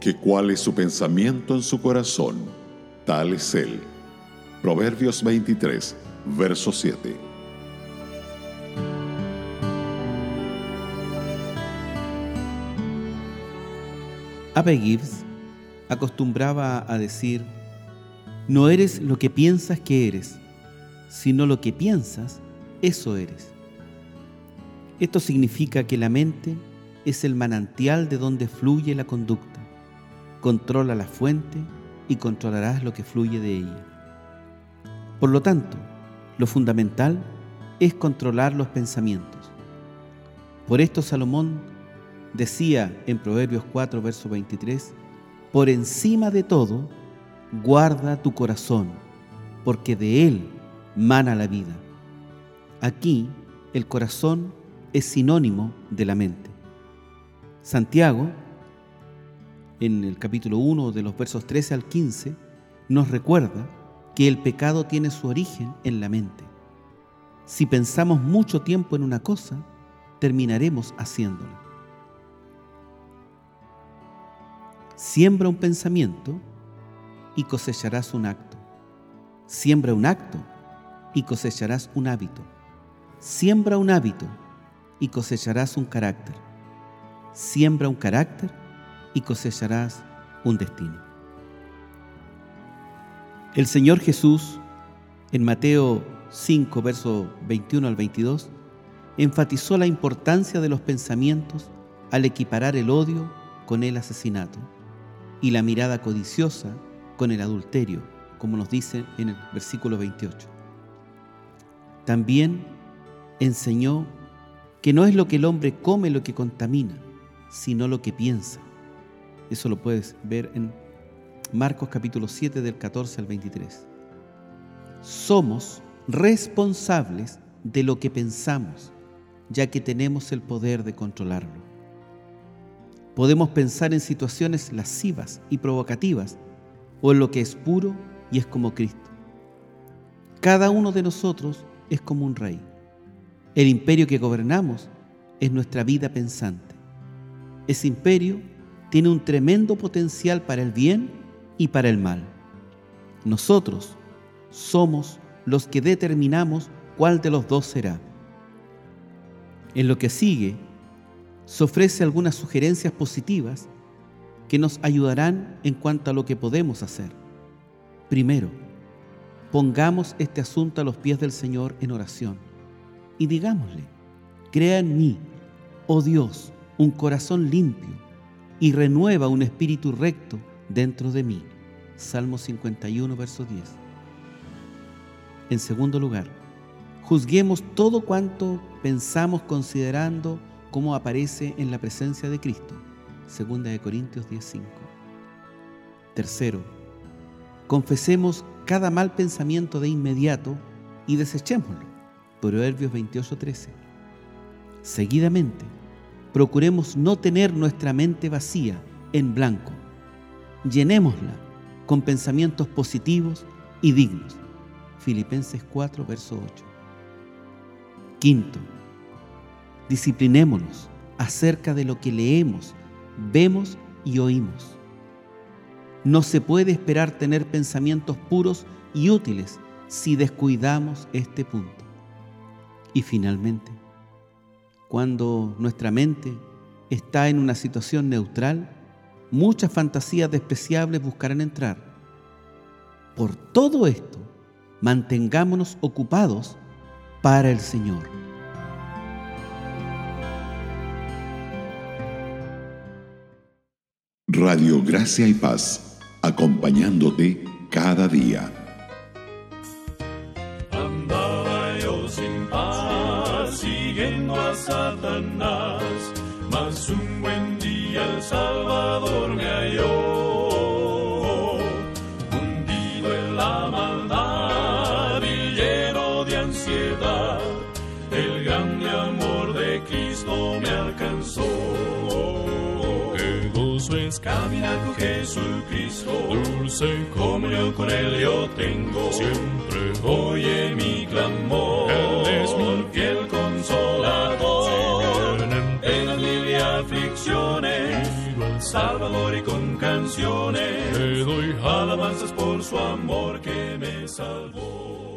porque cuál es su pensamiento en su corazón, tal es él. Proverbios 23, verso 7. Abbe Gibbs acostumbraba a decir, no eres lo que piensas que eres, sino lo que piensas, eso eres. Esto significa que la mente es el manantial de donde fluye la conducta. Controla la fuente y controlarás lo que fluye de ella. Por lo tanto, lo fundamental es controlar los pensamientos. Por esto Salomón decía en Proverbios 4, verso 23, por encima de todo, guarda tu corazón, porque de él mana la vida. Aquí el corazón es sinónimo de la mente. Santiago, en el capítulo 1 de los versos 13 al 15, nos recuerda que el pecado tiene su origen en la mente. Si pensamos mucho tiempo en una cosa, terminaremos haciéndola. Siembra un pensamiento y cosecharás un acto. Siembra un acto y cosecharás un hábito. Siembra un hábito y cosecharás un carácter. Siembra un carácter y cosecharás un destino. El Señor Jesús, en Mateo 5, verso 21 al 22, enfatizó la importancia de los pensamientos al equiparar el odio con el asesinato y la mirada codiciosa con el adulterio, como nos dice en el versículo 28. También enseñó que no es lo que el hombre come lo que contamina, sino lo que piensa. Eso lo puedes ver en Marcos capítulo 7 del 14 al 23. Somos responsables de lo que pensamos, ya que tenemos el poder de controlarlo. Podemos pensar en situaciones lascivas y provocativas o en lo que es puro y es como Cristo. Cada uno de nosotros es como un rey. El imperio que gobernamos es nuestra vida pensante. Ese imperio tiene un tremendo potencial para el bien y para el mal. Nosotros somos los que determinamos cuál de los dos será. En lo que sigue, se ofrece algunas sugerencias positivas que nos ayudarán en cuanto a lo que podemos hacer. Primero, pongamos este asunto a los pies del Señor en oración y digámosle, crea en mí, oh Dios, un corazón limpio y renueva un espíritu recto dentro de mí. Salmo 51, verso 10. En segundo lugar, juzguemos todo cuanto pensamos considerando cómo aparece en la presencia de Cristo. Segunda de Corintios 10:5. Tercero, confesemos cada mal pensamiento de inmediato y desechémoslo. Proverbios 28:13. Seguidamente, procuremos no tener nuestra mente vacía, en blanco. Llenémosla con pensamientos positivos y dignos. Filipenses 4, verso 8. Quinto, disciplinémonos acerca de lo que leemos, vemos y oímos. No se puede esperar tener pensamientos puros y útiles si descuidamos este punto. Y finalmente, cuando nuestra mente está en una situación neutral, muchas fantasías despreciables buscarán entrar. Por todo esto, mantengámonos ocupados para el Señor. Radio Gracia y Paz, acompañándote cada día. Satanás, mas un buen día el Salvador me halló, hundido en la maldad y lleno de ansiedad, el grande amor de Cristo me alcanzó. Qué gozo es caminar con Jesucristo, dulce comunión con Él yo tengo, siempre oye mi clamor, Salvador y con canciones te doy alabanzas por su amor que me salvó.